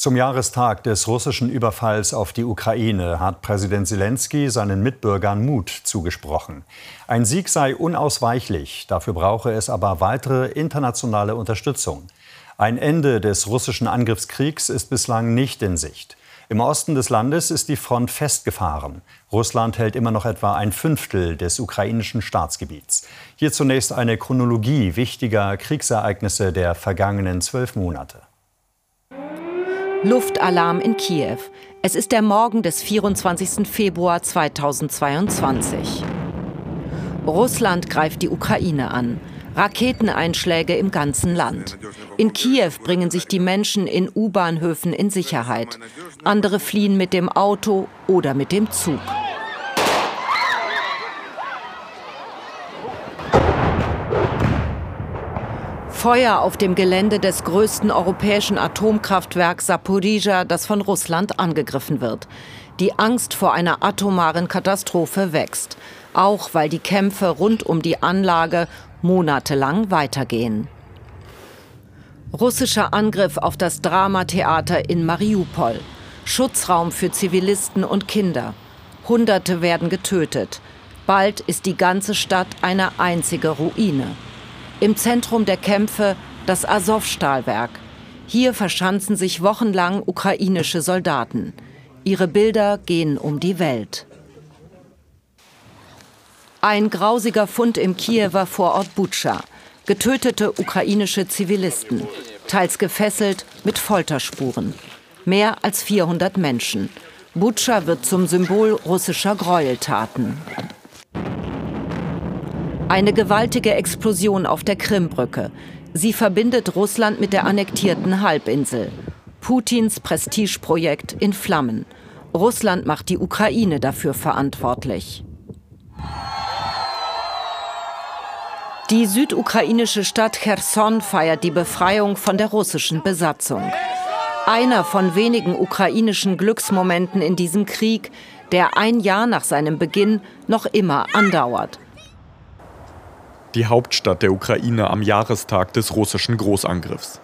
Zum Jahrestag des russischen Überfalls auf die Ukraine hat Präsident Zelensky seinen Mitbürgern Mut zugesprochen. Ein Sieg sei unausweichlich, dafür brauche es aber weitere internationale Unterstützung. Ein Ende des russischen Angriffskriegs ist bislang nicht in Sicht. Im Osten des Landes ist die Front festgefahren. Russland hält immer noch etwa ein Fünftel des ukrainischen Staatsgebiets. Hier zunächst eine Chronologie wichtiger Kriegsereignisse der vergangenen zwölf Monate. Luftalarm in Kiew. Es ist der Morgen des 24. Februar 2022. Russland greift die Ukraine an. Raketeneinschläge im ganzen Land. In Kiew bringen sich die Menschen in U-Bahnhöfen in Sicherheit. Andere fliehen mit dem Auto oder mit dem Zug. Feuer auf dem Gelände des größten europäischen Atomkraftwerks Saporizhia, das von Russland angegriffen wird. Die Angst vor einer atomaren Katastrophe wächst, auch weil die Kämpfe rund um die Anlage monatelang weitergehen. Russischer Angriff auf das Dramatheater in Mariupol. Schutzraum für Zivilisten und Kinder. Hunderte werden getötet. Bald ist die ganze Stadt eine einzige Ruine. Im Zentrum der Kämpfe das Azov-Stahlwerk. Hier verschanzen sich wochenlang ukrainische Soldaten. Ihre Bilder gehen um die Welt. Ein grausiger Fund im Kiewer Vorort Butscha. Getötete ukrainische Zivilisten, teils gefesselt mit Folterspuren. Mehr als 400 Menschen. Butscha wird zum Symbol russischer Gräueltaten. Eine gewaltige Explosion auf der Krimbrücke. Sie verbindet Russland mit der annektierten Halbinsel. Putins Prestigeprojekt in Flammen. Russland macht die Ukraine dafür verantwortlich. Die südukrainische Stadt Cherson feiert die Befreiung von der russischen Besatzung. Einer von wenigen ukrainischen Glücksmomenten in diesem Krieg, der ein Jahr nach seinem Beginn noch immer andauert die Hauptstadt der Ukraine am Jahrestag des russischen Großangriffs.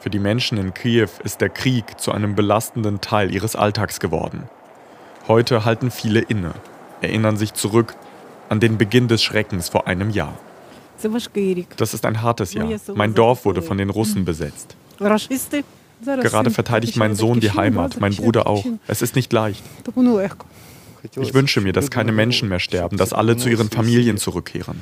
Für die Menschen in Kiew ist der Krieg zu einem belastenden Teil ihres Alltags geworden. Heute halten viele inne, erinnern sich zurück an den Beginn des Schreckens vor einem Jahr. Das ist ein hartes Jahr. Mein Dorf wurde von den Russen besetzt. Gerade verteidigt mein Sohn die Heimat, mein Bruder auch. Es ist nicht leicht. Ich wünsche mir, dass keine Menschen mehr sterben, dass alle zu ihren Familien zurückkehren.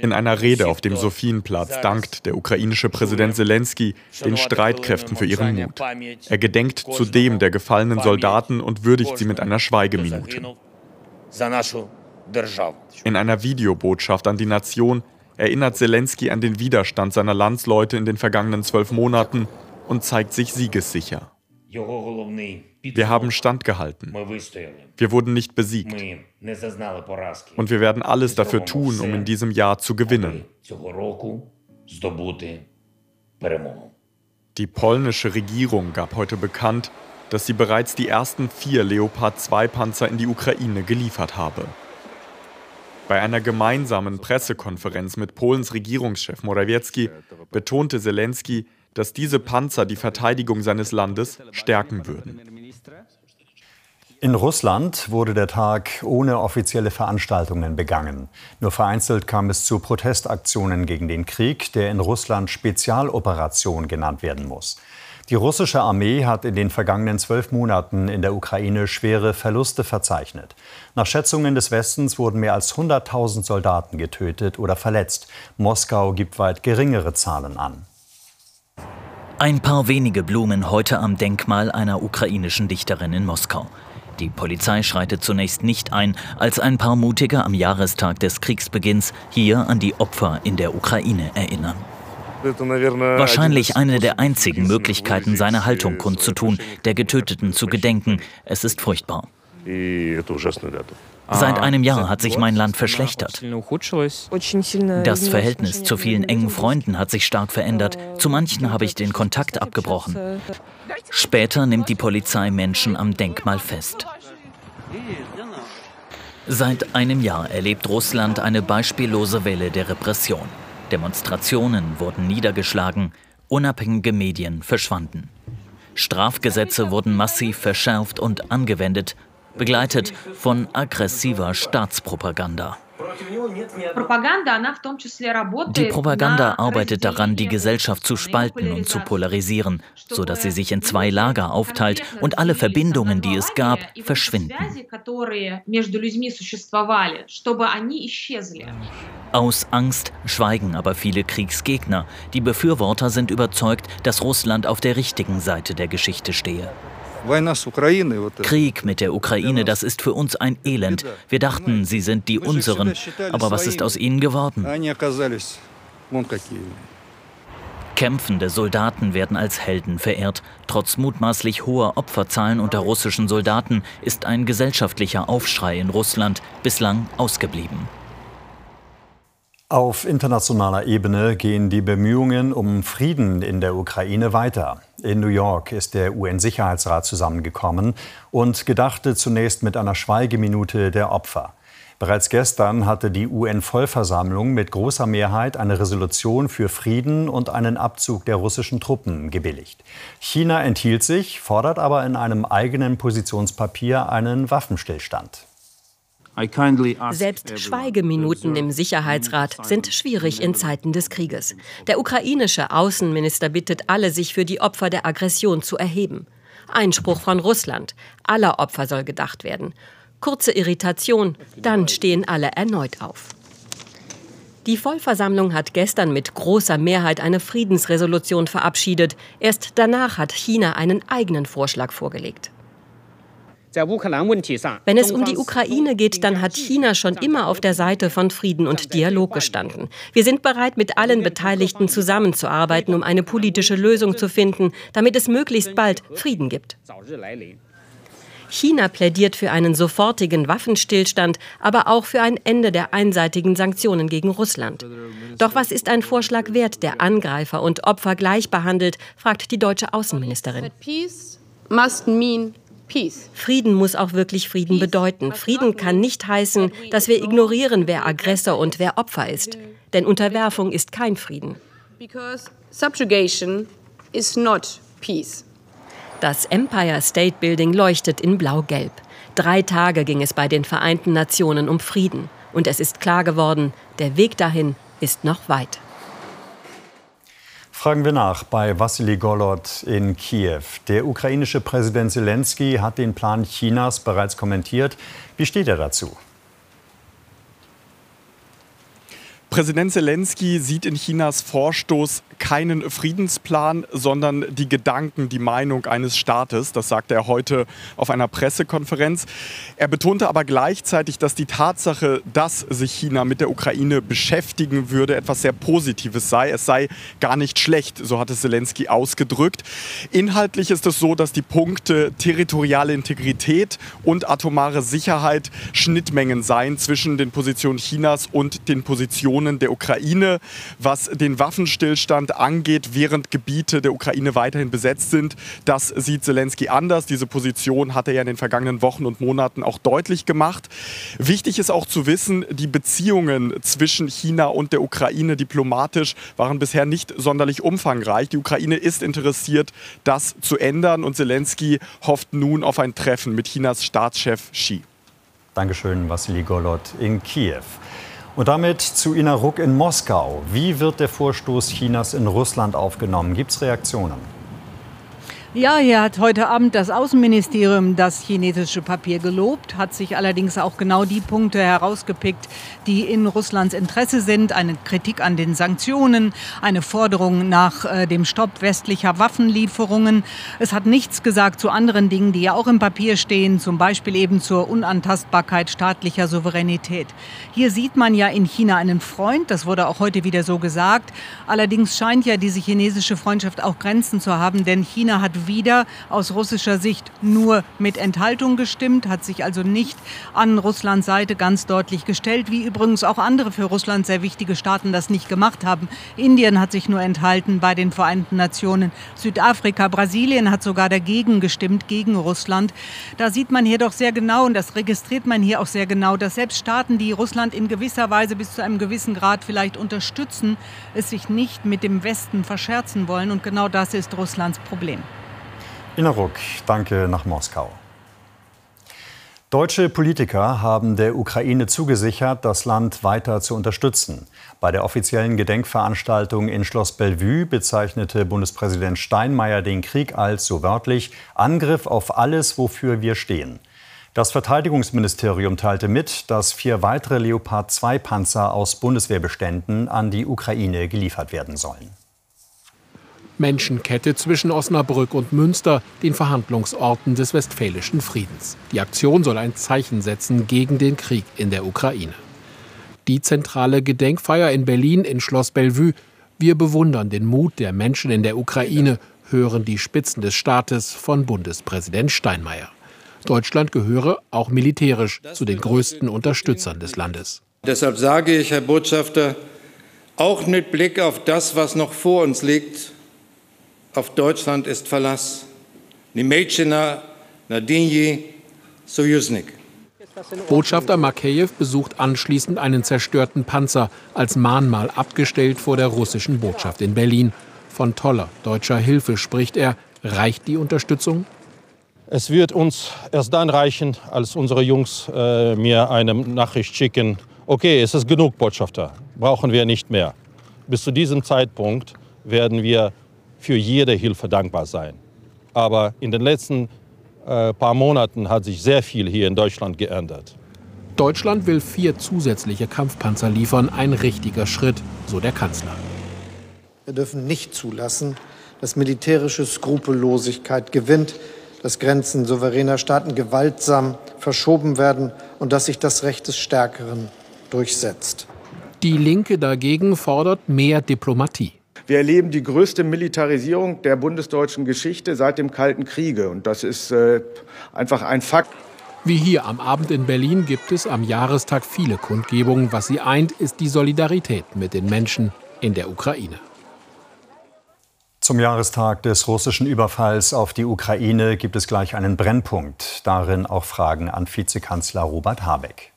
In einer Rede auf dem Sophienplatz dankt der ukrainische Präsident Zelensky den Streitkräften für ihren Mut. Er gedenkt zudem der gefallenen Soldaten und würdigt sie mit einer Schweigeminute. In einer Videobotschaft an die Nation erinnert Zelensky an den Widerstand seiner Landsleute in den vergangenen zwölf Monaten und zeigt sich siegessicher. Wir haben standgehalten. Wir wurden nicht besiegt. Und wir werden alles dafür tun, um in diesem Jahr zu gewinnen. Die polnische Regierung gab heute bekannt, dass sie bereits die ersten vier Leopard-2-Panzer in die Ukraine geliefert habe. Bei einer gemeinsamen Pressekonferenz mit Polens Regierungschef Morawiecki betonte Zelensky, dass diese Panzer die Verteidigung seines Landes stärken würden. In Russland wurde der Tag ohne offizielle Veranstaltungen begangen. Nur vereinzelt kam es zu Protestaktionen gegen den Krieg, der in Russland Spezialoperation genannt werden muss. Die russische Armee hat in den vergangenen zwölf Monaten in der Ukraine schwere Verluste verzeichnet. Nach Schätzungen des Westens wurden mehr als 100.000 Soldaten getötet oder verletzt. Moskau gibt weit geringere Zahlen an. Ein paar wenige Blumen heute am Denkmal einer ukrainischen Dichterin in Moskau. Die Polizei schreitet zunächst nicht ein, als ein paar Mutige am Jahrestag des Kriegsbeginns hier an die Opfer in der Ukraine erinnern. Wahrscheinlich eine der einzigen Möglichkeiten, seine Haltung kundzutun, der Getöteten zu gedenken. Es ist furchtbar. Seit einem Jahr hat sich mein Land verschlechtert. Das Verhältnis zu vielen engen Freunden hat sich stark verändert. Zu manchen habe ich den Kontakt abgebrochen. Später nimmt die Polizei Menschen am Denkmal fest. Seit einem Jahr erlebt Russland eine beispiellose Welle der Repression. Demonstrationen wurden niedergeschlagen, unabhängige Medien verschwanden. Strafgesetze wurden massiv verschärft und angewendet, begleitet von aggressiver Staatspropaganda. Die Propaganda arbeitet daran, die Gesellschaft zu spalten und zu polarisieren, sodass sie sich in zwei Lager aufteilt und alle Verbindungen, die es gab, verschwinden. Aus Angst schweigen aber viele Kriegsgegner. Die Befürworter sind überzeugt, dass Russland auf der richtigen Seite der Geschichte stehe. Krieg mit der Ukraine, das ist für uns ein Elend. Wir dachten, sie sind die unseren. Aber was ist aus ihnen geworden? Kämpfende Soldaten werden als Helden verehrt. Trotz mutmaßlich hoher Opferzahlen unter russischen Soldaten ist ein gesellschaftlicher Aufschrei in Russland bislang ausgeblieben. Auf internationaler Ebene gehen die Bemühungen um Frieden in der Ukraine weiter. In New York ist der UN-Sicherheitsrat zusammengekommen und gedachte zunächst mit einer Schweigeminute der Opfer. Bereits gestern hatte die UN-Vollversammlung mit großer Mehrheit eine Resolution für Frieden und einen Abzug der russischen Truppen gebilligt. China enthielt sich, fordert aber in einem eigenen Positionspapier einen Waffenstillstand. Selbst Schweigeminuten im Sicherheitsrat sind schwierig in Zeiten des Krieges. Der ukrainische Außenminister bittet alle, sich für die Opfer der Aggression zu erheben. Einspruch von Russland. Aller Opfer soll gedacht werden. Kurze Irritation, dann stehen alle erneut auf. Die Vollversammlung hat gestern mit großer Mehrheit eine Friedensresolution verabschiedet. Erst danach hat China einen eigenen Vorschlag vorgelegt. Wenn es um die Ukraine geht, dann hat China schon immer auf der Seite von Frieden und Dialog gestanden. Wir sind bereit, mit allen Beteiligten zusammenzuarbeiten, um eine politische Lösung zu finden, damit es möglichst bald Frieden gibt. China plädiert für einen sofortigen Waffenstillstand, aber auch für ein Ende der einseitigen Sanktionen gegen Russland. Doch was ist ein Vorschlag wert, der Angreifer und Opfer gleich behandelt, fragt die deutsche Außenministerin. Frieden muss auch wirklich Frieden bedeuten. Frieden kann nicht heißen, dass wir ignorieren, wer Aggressor und wer Opfer ist. Denn Unterwerfung ist kein Frieden. Das Empire State Building leuchtet in blau-gelb. Drei Tage ging es bei den Vereinten Nationen um Frieden. Und es ist klar geworden, der Weg dahin ist noch weit. Fragen wir nach bei Wassily Golod in Kiew. Der ukrainische Präsident Zelensky hat den Plan Chinas bereits kommentiert. Wie steht er dazu? Präsident Zelensky sieht in Chinas Vorstoß keinen Friedensplan, sondern die Gedanken, die Meinung eines Staates. Das sagte er heute auf einer Pressekonferenz. Er betonte aber gleichzeitig, dass die Tatsache, dass sich China mit der Ukraine beschäftigen würde, etwas sehr Positives sei. Es sei gar nicht schlecht, so hat es Zelensky ausgedrückt. Inhaltlich ist es so, dass die Punkte territoriale Integrität und atomare Sicherheit Schnittmengen seien zwischen den Positionen Chinas und den Positionen der Ukraine. Was den Waffenstillstand angeht, während Gebiete der Ukraine weiterhin besetzt sind. Das sieht Zelensky anders. Diese Position hat er ja in den vergangenen Wochen und Monaten auch deutlich gemacht. Wichtig ist auch zu wissen, die Beziehungen zwischen China und der Ukraine diplomatisch waren bisher nicht sonderlich umfangreich. Die Ukraine ist interessiert, das zu ändern und Zelensky hofft nun auf ein Treffen mit Chinas Staatschef Xi. Dankeschön, Vassili Golod in Kiew. Und damit zu Ina Ruck in Moskau. Wie wird der Vorstoß Chinas in Russland aufgenommen? Gibt es Reaktionen? Ja, hier hat heute Abend das Außenministerium das chinesische Papier gelobt, hat sich allerdings auch genau die Punkte herausgepickt, die in Russlands Interesse sind. Eine Kritik an den Sanktionen, eine Forderung nach äh, dem Stopp westlicher Waffenlieferungen. Es hat nichts gesagt zu anderen Dingen, die ja auch im Papier stehen, zum Beispiel eben zur Unantastbarkeit staatlicher Souveränität. Hier sieht man ja in China einen Freund, das wurde auch heute wieder so gesagt. Allerdings scheint ja diese chinesische Freundschaft auch Grenzen zu haben, denn China hat wieder aus russischer Sicht nur mit Enthaltung gestimmt, hat sich also nicht an Russlands Seite ganz deutlich gestellt, wie übrigens auch andere für Russland sehr wichtige Staaten das nicht gemacht haben. Indien hat sich nur enthalten bei den Vereinten Nationen. Südafrika, Brasilien hat sogar dagegen gestimmt, gegen Russland. Da sieht man hier doch sehr genau, und das registriert man hier auch sehr genau, dass selbst Staaten, die Russland in gewisser Weise bis zu einem gewissen Grad vielleicht unterstützen, es sich nicht mit dem Westen verscherzen wollen. Und genau das ist Russlands Problem. Innerruck, danke nach Moskau. Deutsche Politiker haben der Ukraine zugesichert, das Land weiter zu unterstützen. Bei der offiziellen Gedenkveranstaltung in Schloss Bellevue bezeichnete Bundespräsident Steinmeier den Krieg als, so wörtlich, Angriff auf alles, wofür wir stehen. Das Verteidigungsministerium teilte mit, dass vier weitere Leopard-2-Panzer aus Bundeswehrbeständen an die Ukraine geliefert werden sollen. Menschenkette zwischen Osnabrück und Münster, den Verhandlungsorten des Westfälischen Friedens. Die Aktion soll ein Zeichen setzen gegen den Krieg in der Ukraine. Die zentrale Gedenkfeier in Berlin in Schloss Bellevue. Wir bewundern den Mut der Menschen in der Ukraine, hören die Spitzen des Staates von Bundespräsident Steinmeier. Deutschland gehöre auch militärisch zu den größten Unterstützern des Landes. Deshalb sage ich, Herr Botschafter, auch mit Blick auf das, was noch vor uns liegt, auf Deutschland ist Verlass. Nemejcina, Nadinji, Sojusznik. Botschafter Makeyev besucht anschließend einen zerstörten Panzer als Mahnmal abgestellt vor der russischen Botschaft in Berlin. Von toller deutscher Hilfe spricht er. Reicht die Unterstützung? Es wird uns erst dann reichen, als unsere Jungs äh, mir eine Nachricht schicken. Okay, es ist genug, Botschafter. Brauchen wir nicht mehr. Bis zu diesem Zeitpunkt werden wir für jede Hilfe dankbar sein. Aber in den letzten äh, paar Monaten hat sich sehr viel hier in Deutschland geändert. Deutschland will vier zusätzliche Kampfpanzer liefern. Ein richtiger Schritt, so der Kanzler. Wir dürfen nicht zulassen, dass militärische Skrupellosigkeit gewinnt, dass Grenzen souveräner Staaten gewaltsam verschoben werden und dass sich das Recht des Stärkeren durchsetzt. Die Linke dagegen fordert mehr Diplomatie. Wir erleben die größte Militarisierung der bundesdeutschen Geschichte seit dem Kalten Kriege. Und das ist äh, einfach ein Fakt. Wie hier am Abend in Berlin gibt es am Jahrestag viele Kundgebungen. Was sie eint, ist die Solidarität mit den Menschen in der Ukraine. Zum Jahrestag des russischen Überfalls auf die Ukraine gibt es gleich einen Brennpunkt. Darin auch Fragen an Vizekanzler Robert Habeck.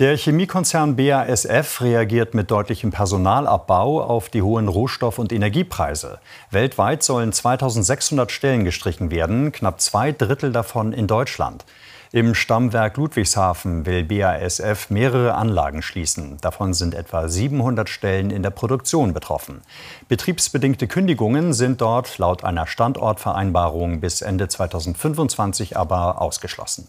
Der Chemiekonzern BASF reagiert mit deutlichem Personalabbau auf die hohen Rohstoff- und Energiepreise. Weltweit sollen 2600 Stellen gestrichen werden, knapp zwei Drittel davon in Deutschland. Im Stammwerk Ludwigshafen will BASF mehrere Anlagen schließen. Davon sind etwa 700 Stellen in der Produktion betroffen. Betriebsbedingte Kündigungen sind dort laut einer Standortvereinbarung bis Ende 2025 aber ausgeschlossen.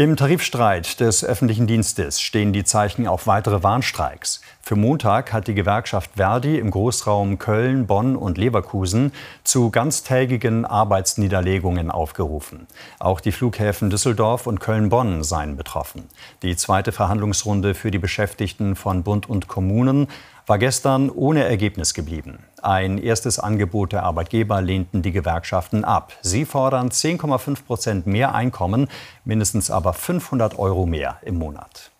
Im Tarifstreit des öffentlichen Dienstes stehen die Zeichen auf weitere Warnstreiks. Für Montag hat die Gewerkschaft Verdi im Großraum Köln, Bonn und Leverkusen zu ganztägigen Arbeitsniederlegungen aufgerufen. Auch die Flughäfen Düsseldorf und Köln-Bonn seien betroffen. Die zweite Verhandlungsrunde für die Beschäftigten von Bund und Kommunen war gestern ohne Ergebnis geblieben. Ein erstes Angebot der Arbeitgeber lehnten die Gewerkschaften ab. Sie fordern 10,5 Prozent mehr Einkommen, mindestens aber 500 Euro mehr im Monat.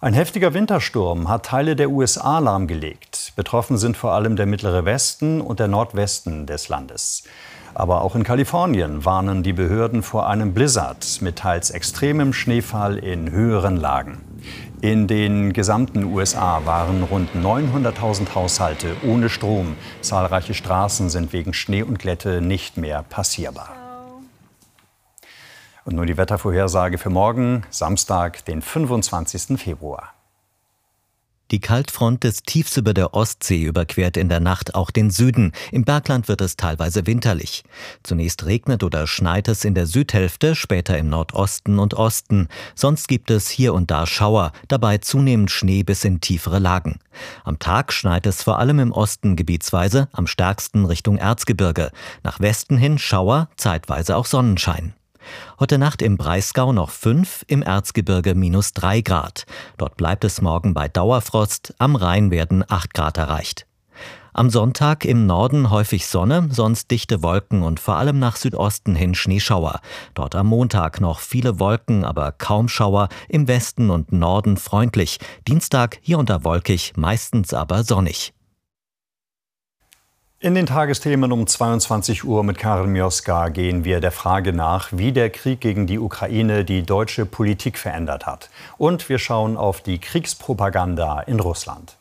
Ein heftiger Wintersturm hat Teile der USA lahmgelegt. Betroffen sind vor allem der mittlere Westen und der Nordwesten des Landes. Aber auch in Kalifornien warnen die Behörden vor einem Blizzard mit teils extremem Schneefall in höheren Lagen. In den gesamten USA waren rund 900.000 Haushalte ohne Strom. Zahlreiche Straßen sind wegen Schnee und Glätte nicht mehr passierbar. Und nun die Wettervorhersage für morgen, Samstag, den 25. Februar. Die Kaltfront des Tiefs über der Ostsee überquert in der Nacht auch den Süden. Im Bergland wird es teilweise winterlich. Zunächst regnet oder schneit es in der Südhälfte, später im Nordosten und Osten. Sonst gibt es hier und da Schauer, dabei zunehmend Schnee bis in tiefere Lagen. Am Tag schneit es vor allem im Osten gebietsweise, am stärksten Richtung Erzgebirge. Nach Westen hin Schauer, zeitweise auch Sonnenschein. Heute Nacht im Breisgau noch 5, im Erzgebirge minus 3 Grad. Dort bleibt es morgen bei Dauerfrost, am Rhein werden 8 Grad erreicht. Am Sonntag im Norden häufig Sonne, sonst dichte Wolken und vor allem nach Südosten hin Schneeschauer. Dort am Montag noch viele Wolken, aber kaum Schauer, im Westen und Norden freundlich. Dienstag hier und wolkig, meistens aber sonnig. In den Tagesthemen um 22 Uhr mit Karin Mioska gehen wir der Frage nach, wie der Krieg gegen die Ukraine die deutsche Politik verändert hat. Und wir schauen auf die Kriegspropaganda in Russland.